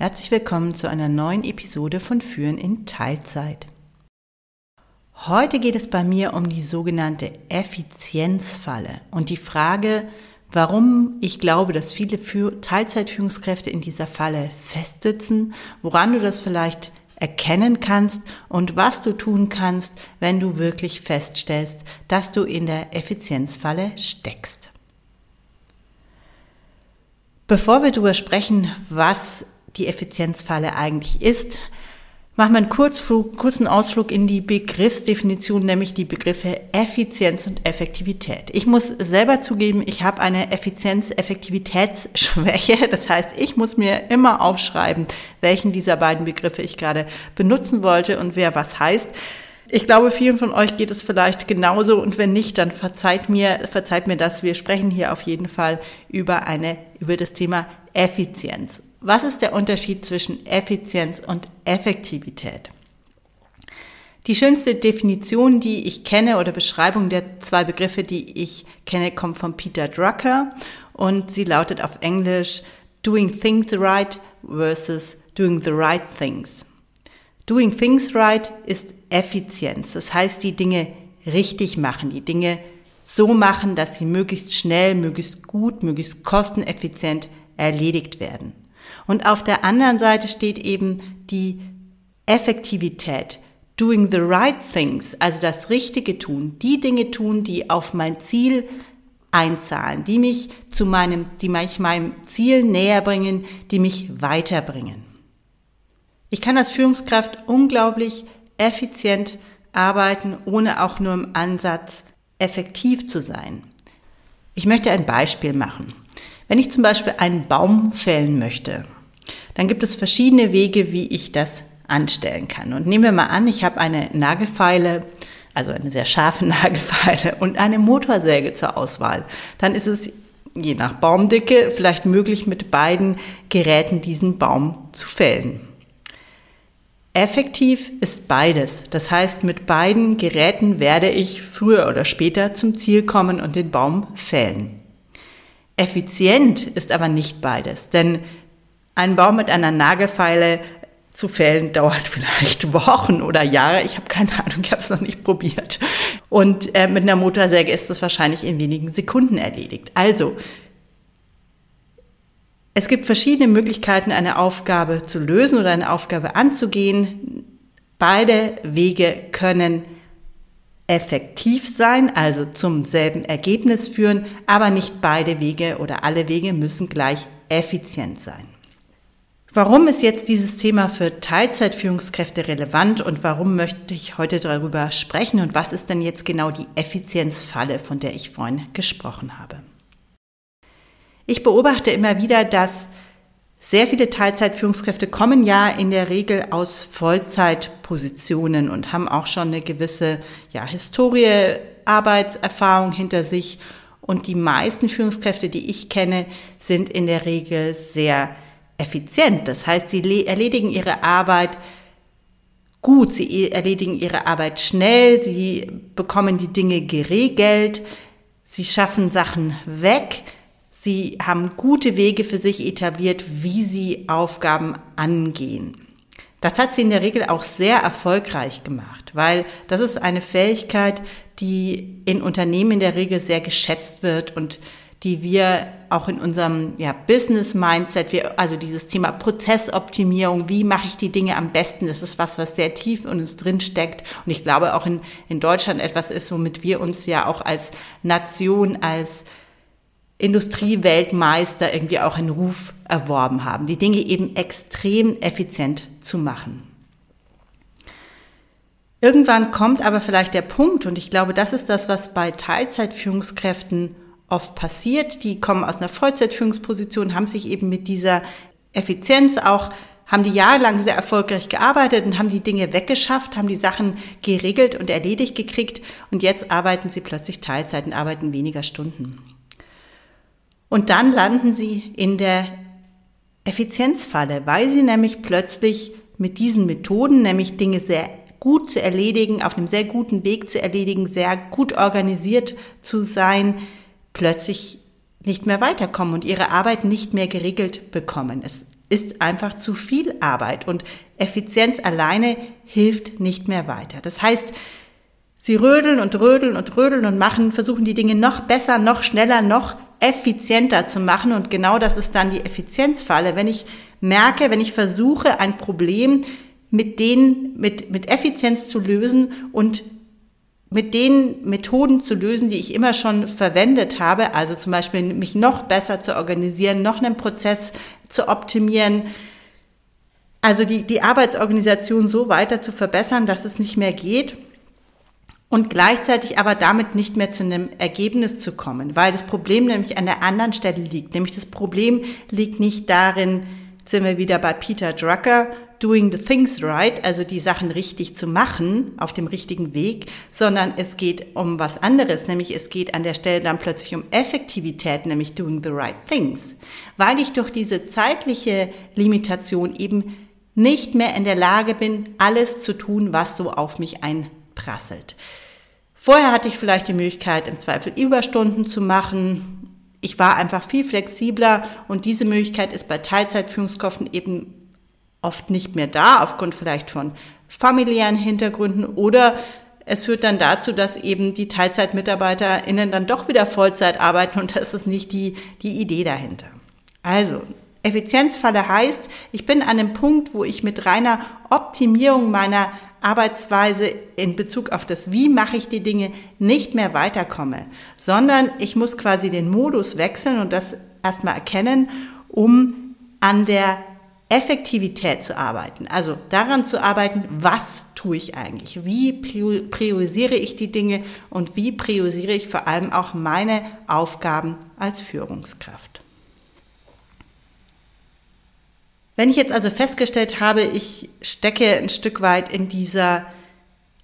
Herzlich willkommen zu einer neuen Episode von Führen in Teilzeit. Heute geht es bei mir um die sogenannte Effizienzfalle und die Frage, warum ich glaube, dass viele Teilzeitführungskräfte in dieser Falle festsitzen, woran du das vielleicht erkennen kannst und was du tun kannst, wenn du wirklich feststellst, dass du in der Effizienzfalle steckst. Bevor wir darüber sprechen, was die Effizienzfalle eigentlich ist. Machen wir einen Kurzflug, kurzen Ausflug in die Begriffsdefinition, nämlich die Begriffe Effizienz und Effektivität. Ich muss selber zugeben, ich habe eine Effizienz-Effektivitätsschwäche. Das heißt, ich muss mir immer aufschreiben, welchen dieser beiden Begriffe ich gerade benutzen wollte und wer was heißt. Ich glaube, vielen von euch geht es vielleicht genauso und wenn nicht, dann verzeiht mir, verzeiht mir das. Wir sprechen hier auf jeden Fall über eine, über das Thema Effizienz. Was ist der Unterschied zwischen Effizienz und Effektivität? Die schönste Definition, die ich kenne oder Beschreibung der zwei Begriffe, die ich kenne, kommt von Peter Drucker und sie lautet auf Englisch Doing Things Right versus Doing the Right Things. Doing Things Right ist Effizienz, das heißt die Dinge richtig machen, die Dinge so machen, dass sie möglichst schnell, möglichst gut, möglichst kosteneffizient erledigt werden. Und auf der anderen Seite steht eben die Effektivität, doing the right things, also das Richtige tun, die Dinge tun, die auf mein Ziel einzahlen, die mich zu meinem, die mich meinem Ziel näher bringen, die mich weiterbringen. Ich kann als Führungskraft unglaublich effizient arbeiten, ohne auch nur im Ansatz effektiv zu sein. Ich möchte ein Beispiel machen. Wenn ich zum Beispiel einen Baum fällen möchte, dann gibt es verschiedene Wege, wie ich das anstellen kann. Und nehmen wir mal an, ich habe eine Nagelfeile, also eine sehr scharfe Nagelfeile und eine Motorsäge zur Auswahl. Dann ist es je nach Baumdicke vielleicht möglich, mit beiden Geräten diesen Baum zu fällen. Effektiv ist beides. Das heißt, mit beiden Geräten werde ich früher oder später zum Ziel kommen und den Baum fällen. Effizient ist aber nicht beides, denn ein Baum mit einer Nagelfeile zu fällen dauert vielleicht Wochen oder Jahre. Ich habe keine Ahnung, ich habe es noch nicht probiert. Und äh, mit einer Motorsäge ist das wahrscheinlich in wenigen Sekunden erledigt. Also, es gibt verschiedene Möglichkeiten, eine Aufgabe zu lösen oder eine Aufgabe anzugehen. Beide Wege können effektiv sein, also zum selben Ergebnis führen, aber nicht beide Wege oder alle Wege müssen gleich effizient sein. Warum ist jetzt dieses Thema für Teilzeitführungskräfte relevant und warum möchte ich heute darüber sprechen und was ist denn jetzt genau die Effizienzfalle, von der ich vorhin gesprochen habe? Ich beobachte immer wieder, dass sehr viele Teilzeitführungskräfte kommen ja in der Regel aus Vollzeitpositionen und haben auch schon eine gewisse ja, Historie, Arbeitserfahrung hinter sich. Und die meisten Führungskräfte, die ich kenne, sind in der Regel sehr effizient. Das heißt, sie erledigen ihre Arbeit gut, sie erledigen ihre Arbeit schnell, sie bekommen die Dinge geregelt, sie schaffen Sachen weg, Sie haben gute Wege für sich etabliert, wie sie Aufgaben angehen. Das hat sie in der Regel auch sehr erfolgreich gemacht, weil das ist eine Fähigkeit, die in Unternehmen in der Regel sehr geschätzt wird und die wir auch in unserem ja, Business-Mindset, wir, also dieses Thema Prozessoptimierung, wie mache ich die Dinge am besten, das ist was, was sehr tief in uns drin steckt. Und ich glaube auch in, in Deutschland etwas ist, womit wir uns ja auch als Nation, als Industrieweltmeister irgendwie auch einen Ruf erworben haben, die Dinge eben extrem effizient zu machen. Irgendwann kommt aber vielleicht der Punkt, und ich glaube, das ist das, was bei Teilzeitführungskräften oft passiert. Die kommen aus einer Vollzeitführungsposition, haben sich eben mit dieser Effizienz auch haben die jahrelang sehr erfolgreich gearbeitet und haben die Dinge weggeschafft, haben die Sachen geregelt und erledigt gekriegt und jetzt arbeiten sie plötzlich Teilzeit und arbeiten weniger Stunden. Und dann landen sie in der Effizienzfalle, weil sie nämlich plötzlich mit diesen Methoden, nämlich Dinge sehr gut zu erledigen, auf einem sehr guten Weg zu erledigen, sehr gut organisiert zu sein, plötzlich nicht mehr weiterkommen und ihre Arbeit nicht mehr geregelt bekommen. Es ist einfach zu viel Arbeit und Effizienz alleine hilft nicht mehr weiter. Das heißt, sie rödeln und rödeln und rödeln und machen, versuchen die Dinge noch besser, noch schneller, noch effizienter zu machen und genau das ist dann die Effizienzfalle. Wenn ich merke, wenn ich versuche, ein Problem mit denen, mit, mit Effizienz zu lösen und mit den Methoden zu lösen, die ich immer schon verwendet habe, also zum Beispiel mich noch besser zu organisieren, noch einen Prozess zu optimieren, also die, die Arbeitsorganisation so weiter zu verbessern, dass es nicht mehr geht und gleichzeitig aber damit nicht mehr zu einem Ergebnis zu kommen, weil das Problem nämlich an der anderen Stelle liegt. Nämlich das Problem liegt nicht darin, sind wir wieder bei Peter Drucker, doing the things right, also die Sachen richtig zu machen, auf dem richtigen Weg, sondern es geht um was anderes, nämlich es geht an der Stelle dann plötzlich um Effektivität, nämlich doing the right things, weil ich durch diese zeitliche Limitation eben nicht mehr in der Lage bin, alles zu tun, was so auf mich einprasselt. Vorher hatte ich vielleicht die Möglichkeit, im Zweifel Überstunden zu machen. Ich war einfach viel flexibler und diese Möglichkeit ist bei Teilzeitführungskräften eben oft nicht mehr da, aufgrund vielleicht von familiären Hintergründen oder es führt dann dazu, dass eben die TeilzeitmitarbeiterInnen dann doch wieder Vollzeit arbeiten und das ist nicht die, die Idee dahinter. Also, Effizienzfalle heißt, ich bin an einem Punkt, wo ich mit reiner Optimierung meiner Arbeitsweise in Bezug auf das, wie mache ich die Dinge, nicht mehr weiterkomme, sondern ich muss quasi den Modus wechseln und das erstmal erkennen, um an der Effektivität zu arbeiten, also daran zu arbeiten, was tue ich eigentlich, wie priorisiere ich die Dinge und wie priorisiere ich vor allem auch meine Aufgaben als Führungskraft. Wenn ich jetzt also festgestellt habe, ich stecke ein Stück weit in dieser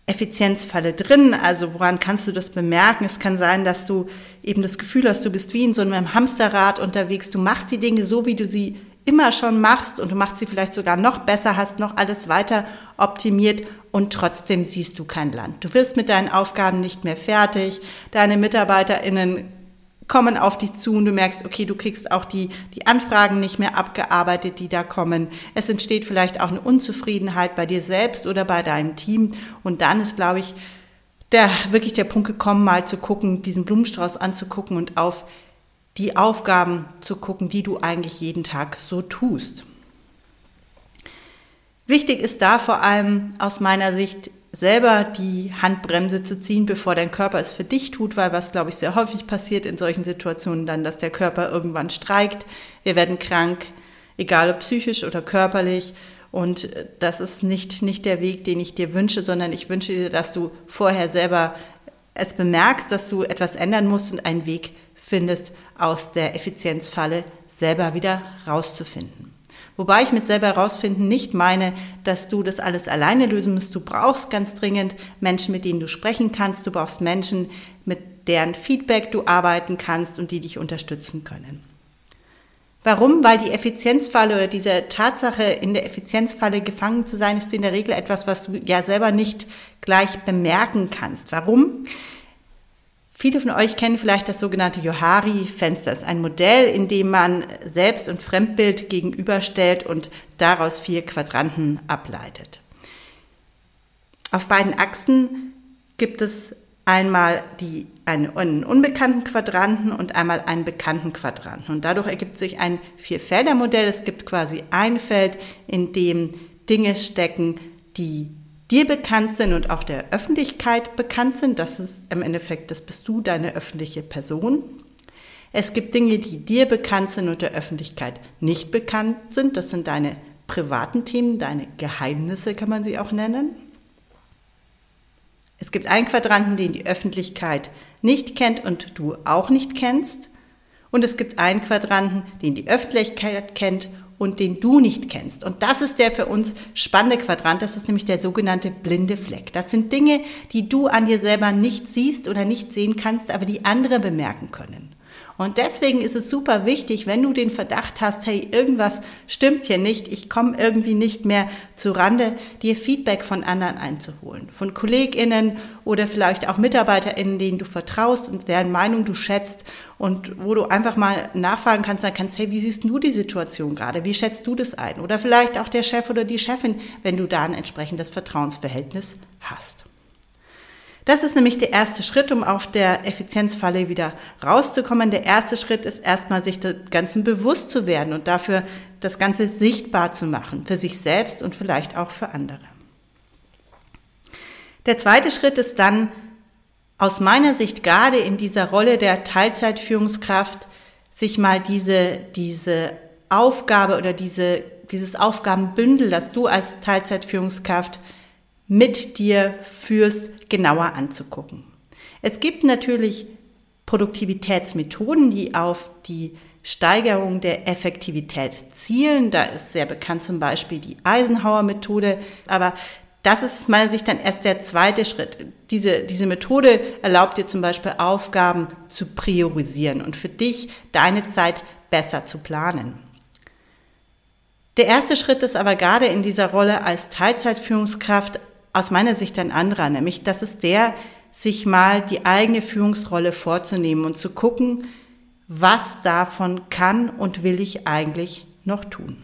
Effizienzfalle drin. Also woran kannst du das bemerken? Es kann sein, dass du eben das Gefühl hast, du bist wie in so einem Hamsterrad unterwegs. Du machst die Dinge so, wie du sie immer schon machst und du machst sie vielleicht sogar noch besser, hast noch alles weiter optimiert und trotzdem siehst du kein Land. Du wirst mit deinen Aufgaben nicht mehr fertig. Deine MitarbeiterInnen kommen auf dich zu und du merkst, okay, du kriegst auch die, die Anfragen nicht mehr abgearbeitet, die da kommen. Es entsteht vielleicht auch eine Unzufriedenheit bei dir selbst oder bei deinem Team. Und dann ist, glaube ich, der, wirklich der Punkt gekommen, mal zu gucken, diesen Blumenstrauß anzugucken und auf die Aufgaben zu gucken, die du eigentlich jeden Tag so tust. Wichtig ist da vor allem aus meiner Sicht selber die Handbremse zu ziehen, bevor dein Körper es für dich tut, weil was, glaube ich, sehr häufig passiert in solchen Situationen dann, dass der Körper irgendwann streikt. Wir werden krank, egal ob psychisch oder körperlich. Und das ist nicht, nicht der Weg, den ich dir wünsche, sondern ich wünsche dir, dass du vorher selber es bemerkst, dass du etwas ändern musst und einen Weg findest, aus der Effizienzfalle selber wieder rauszufinden. Wobei ich mit selber rausfinden nicht meine, dass du das alles alleine lösen musst. Du brauchst ganz dringend Menschen, mit denen du sprechen kannst. Du brauchst Menschen, mit deren Feedback du arbeiten kannst und die dich unterstützen können. Warum? Weil die Effizienzfalle oder diese Tatsache, in der Effizienzfalle gefangen zu sein, ist in der Regel etwas, was du ja selber nicht gleich bemerken kannst. Warum? Viele von euch kennen vielleicht das sogenannte Johari-Fenster. Es ist ein Modell, in dem man Selbst- und Fremdbild gegenüberstellt und daraus vier Quadranten ableitet. Auf beiden Achsen gibt es einmal die, einen unbekannten Quadranten und einmal einen bekannten Quadranten. Und dadurch ergibt sich ein Vierfelder-Modell. Es gibt quasi ein Feld, in dem Dinge stecken, die dir bekannt sind und auch der Öffentlichkeit bekannt sind. Das ist im Endeffekt, das bist du, deine öffentliche Person. Es gibt Dinge, die dir bekannt sind und der Öffentlichkeit nicht bekannt sind. Das sind deine privaten Themen, deine Geheimnisse kann man sie auch nennen. Es gibt einen Quadranten, den die Öffentlichkeit nicht kennt und du auch nicht kennst. Und es gibt einen Quadranten, den die Öffentlichkeit kennt und den du nicht kennst. Und das ist der für uns spannende Quadrant, das ist nämlich der sogenannte blinde Fleck. Das sind Dinge, die du an dir selber nicht siehst oder nicht sehen kannst, aber die andere bemerken können. Und deswegen ist es super wichtig, wenn du den Verdacht hast, hey, irgendwas stimmt hier nicht, ich komme irgendwie nicht mehr zu Rande, dir Feedback von anderen einzuholen. Von KollegInnen oder vielleicht auch MitarbeiterInnen, denen du vertraust und deren Meinung du schätzt und wo du einfach mal nachfragen kannst, dann kannst, hey, wie siehst du die Situation gerade? Wie schätzt du das ein? Oder vielleicht auch der Chef oder die Chefin, wenn du da ein entsprechendes Vertrauensverhältnis hast. Das ist nämlich der erste Schritt, um auf der Effizienzfalle wieder rauszukommen. Der erste Schritt ist erstmal, sich des Ganzen bewusst zu werden und dafür das Ganze sichtbar zu machen, für sich selbst und vielleicht auch für andere. Der zweite Schritt ist dann, aus meiner Sicht gerade in dieser Rolle der Teilzeitführungskraft, sich mal diese, diese Aufgabe oder diese, dieses Aufgabenbündel, das du als Teilzeitführungskraft mit dir führst, genauer anzugucken. Es gibt natürlich Produktivitätsmethoden, die auf die Steigerung der Effektivität zielen. Da ist sehr bekannt zum Beispiel die Eisenhower-Methode. Aber das ist aus meiner Sicht dann erst der zweite Schritt. Diese, diese Methode erlaubt dir zum Beispiel Aufgaben zu priorisieren und für dich deine Zeit besser zu planen. Der erste Schritt ist aber gerade in dieser Rolle als Teilzeitführungskraft aus meiner Sicht ein anderer, nämlich das ist der, sich mal die eigene Führungsrolle vorzunehmen und zu gucken, was davon kann und will ich eigentlich noch tun.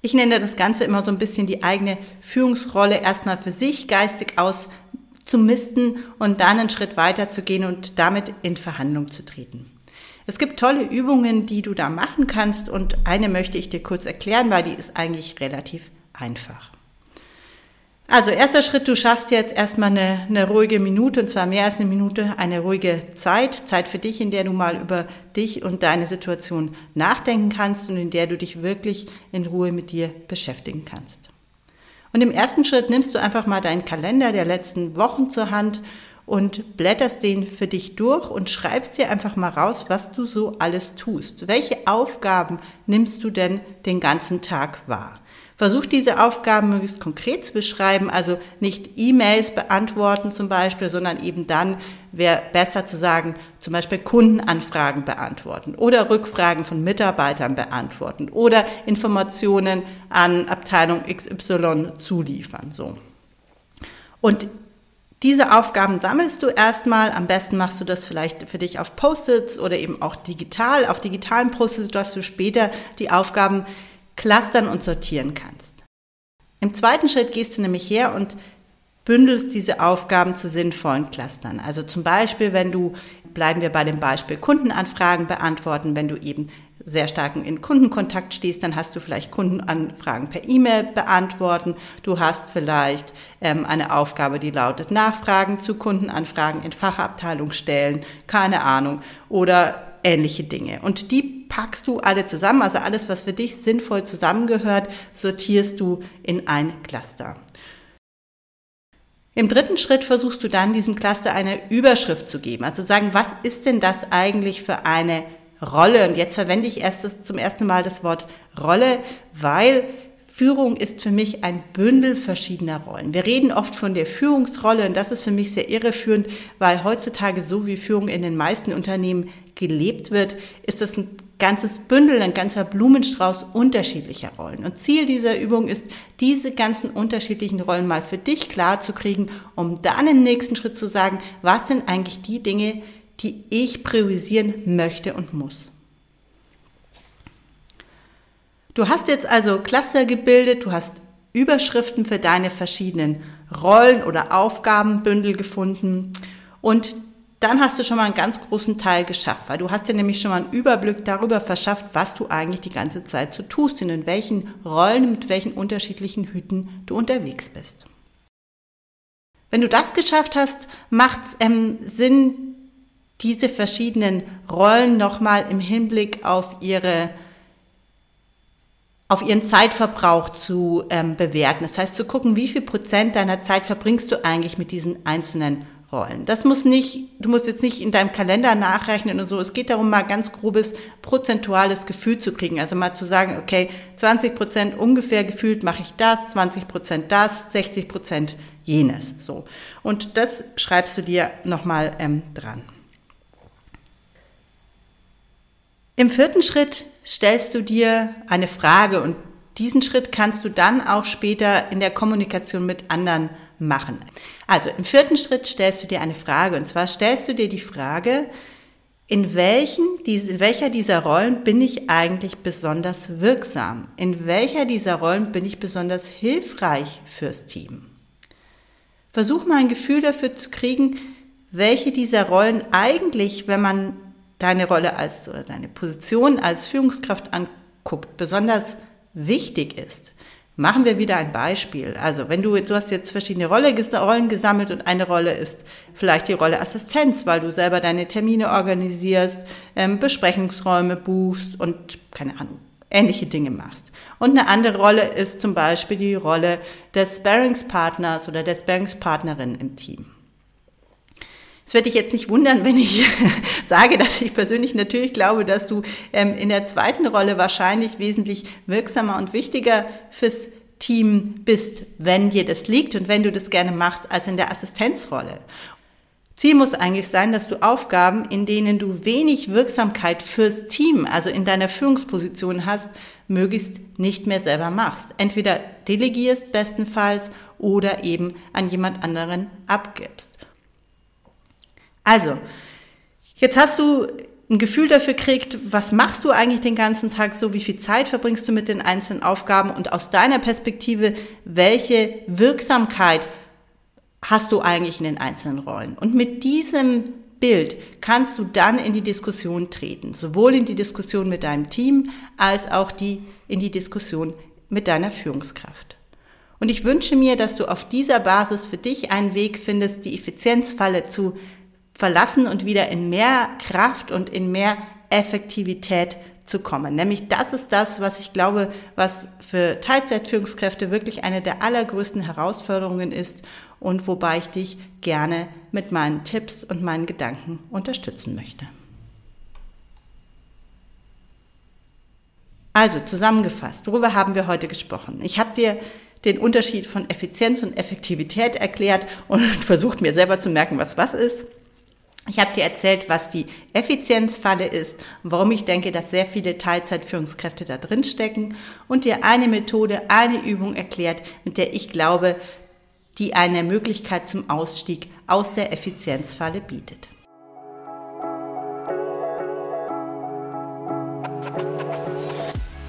Ich nenne das Ganze immer so ein bisschen die eigene Führungsrolle erstmal für sich geistig auszumisten und dann einen Schritt weiter zu gehen und damit in Verhandlung zu treten. Es gibt tolle Übungen, die du da machen kannst und eine möchte ich dir kurz erklären, weil die ist eigentlich relativ einfach. Also erster Schritt, du schaffst jetzt erstmal eine, eine ruhige Minute, und zwar mehr als eine Minute, eine ruhige Zeit, Zeit für dich, in der du mal über dich und deine Situation nachdenken kannst und in der du dich wirklich in Ruhe mit dir beschäftigen kannst. Und im ersten Schritt nimmst du einfach mal deinen Kalender der letzten Wochen zur Hand und blätterst den für dich durch und schreibst dir einfach mal raus, was du so alles tust. Welche Aufgaben nimmst du denn den ganzen Tag wahr? Versuch diese Aufgaben möglichst konkret zu beschreiben, also nicht E-Mails beantworten zum Beispiel, sondern eben dann wäre besser zu sagen, zum Beispiel Kundenanfragen beantworten oder Rückfragen von Mitarbeitern beantworten oder Informationen an Abteilung XY zuliefern, so. Und diese Aufgaben sammelst du erstmal. Am besten machst du das vielleicht für dich auf Post-its oder eben auch digital, auf digitalen Post-its, dass du später die Aufgaben clustern und sortieren kannst. Im zweiten Schritt gehst du nämlich her und bündelst diese Aufgaben zu sinnvollen Clustern. Also zum Beispiel, wenn du, bleiben wir bei dem Beispiel Kundenanfragen beantworten, wenn du eben sehr stark in Kundenkontakt stehst, dann hast du vielleicht Kundenanfragen per E-Mail beantworten. Du hast vielleicht ähm, eine Aufgabe, die lautet Nachfragen zu Kundenanfragen in Fachabteilung stellen, keine Ahnung, oder ähnliche Dinge. Und die packst du alle zusammen, also alles, was für dich sinnvoll zusammengehört, sortierst du in ein Cluster. Im dritten Schritt versuchst du dann diesem Cluster eine Überschrift zu geben, also sagen, was ist denn das eigentlich für eine Rolle? Und jetzt verwende ich erst das, zum ersten Mal das Wort Rolle, weil Führung ist für mich ein Bündel verschiedener Rollen. Wir reden oft von der Führungsrolle und das ist für mich sehr irreführend, weil heutzutage so wie Führung in den meisten Unternehmen gelebt wird, ist das ein ganzes Bündel, ein ganzer Blumenstrauß unterschiedlicher Rollen. Und Ziel dieser Übung ist, diese ganzen unterschiedlichen Rollen mal für dich klar zu kriegen, um dann im nächsten Schritt zu sagen, was sind eigentlich die Dinge, die ich priorisieren möchte und muss. Du hast jetzt also Cluster gebildet, du hast Überschriften für deine verschiedenen Rollen oder Aufgabenbündel gefunden und dann hast du schon mal einen ganz großen Teil geschafft, weil du hast dir nämlich schon mal einen Überblick darüber verschafft, was du eigentlich die ganze Zeit so tust und in welchen Rollen, mit welchen unterschiedlichen Hüten du unterwegs bist. Wenn du das geschafft hast, macht es ähm, Sinn, diese verschiedenen Rollen nochmal im Hinblick auf ihre auf ihren Zeitverbrauch zu ähm, bewerten. Das heißt, zu gucken, wie viel Prozent deiner Zeit verbringst du eigentlich mit diesen einzelnen Rollen. Das muss nicht, du musst jetzt nicht in deinem Kalender nachrechnen und so. Es geht darum, mal ganz grobes prozentuales Gefühl zu kriegen. Also mal zu sagen, okay, 20 Prozent ungefähr gefühlt mache ich das, 20 Prozent das, 60 Prozent jenes. So. Und das schreibst du dir nochmal ähm, dran. Im vierten Schritt stellst du dir eine Frage und diesen Schritt kannst du dann auch später in der Kommunikation mit anderen machen. Also im vierten Schritt stellst du dir eine Frage und zwar stellst du dir die Frage, in, welchen, in welcher dieser Rollen bin ich eigentlich besonders wirksam? In welcher dieser Rollen bin ich besonders hilfreich fürs Team? Versuch mal ein Gefühl dafür zu kriegen, welche dieser Rollen eigentlich, wenn man deine Rolle als oder deine Position als Führungskraft anguckt, besonders wichtig ist. Machen wir wieder ein Beispiel. Also, wenn du, du hast jetzt verschiedene Rolle, Rollen gesammelt und eine Rolle ist vielleicht die Rolle Assistenz, weil du selber deine Termine organisierst, ähm, Besprechungsräume buchst und keine Ahnung, ähnliche Dinge machst. Und eine andere Rolle ist zum Beispiel die Rolle des Sparringspartners oder der Sparringspartnerin im Team. Es wird dich jetzt nicht wundern, wenn ich sage, dass ich persönlich natürlich glaube, dass du ähm, in der zweiten Rolle wahrscheinlich wesentlich wirksamer und wichtiger fürs Team bist, wenn dir das liegt und wenn du das gerne machst, als in der Assistenzrolle. Ziel muss eigentlich sein, dass du Aufgaben, in denen du wenig Wirksamkeit fürs Team, also in deiner Führungsposition hast, möglichst nicht mehr selber machst. Entweder delegierst bestenfalls oder eben an jemand anderen abgibst. Also, jetzt hast du ein Gefühl dafür kriegt, was machst du eigentlich den ganzen Tag so, wie viel Zeit verbringst du mit den einzelnen Aufgaben und aus deiner Perspektive, welche Wirksamkeit hast du eigentlich in den einzelnen Rollen? Und mit diesem Bild kannst du dann in die Diskussion treten, sowohl in die Diskussion mit deinem Team als auch die, in die Diskussion mit deiner Führungskraft. Und ich wünsche mir, dass du auf dieser Basis für dich einen Weg findest, die Effizienzfalle zu verlassen und wieder in mehr Kraft und in mehr Effektivität zu kommen. Nämlich das ist das, was ich glaube, was für Teilzeitführungskräfte wirklich eine der allergrößten Herausforderungen ist und wobei ich dich gerne mit meinen Tipps und meinen Gedanken unterstützen möchte. Also zusammengefasst, worüber haben wir heute gesprochen? Ich habe dir den Unterschied von Effizienz und Effektivität erklärt und versucht mir selber zu merken, was was ist. Ich habe dir erzählt, was die Effizienzfalle ist warum ich denke, dass sehr viele Teilzeitführungskräfte da drin stecken und dir eine Methode, eine Übung erklärt, mit der ich glaube, die eine Möglichkeit zum Ausstieg aus der Effizienzfalle bietet.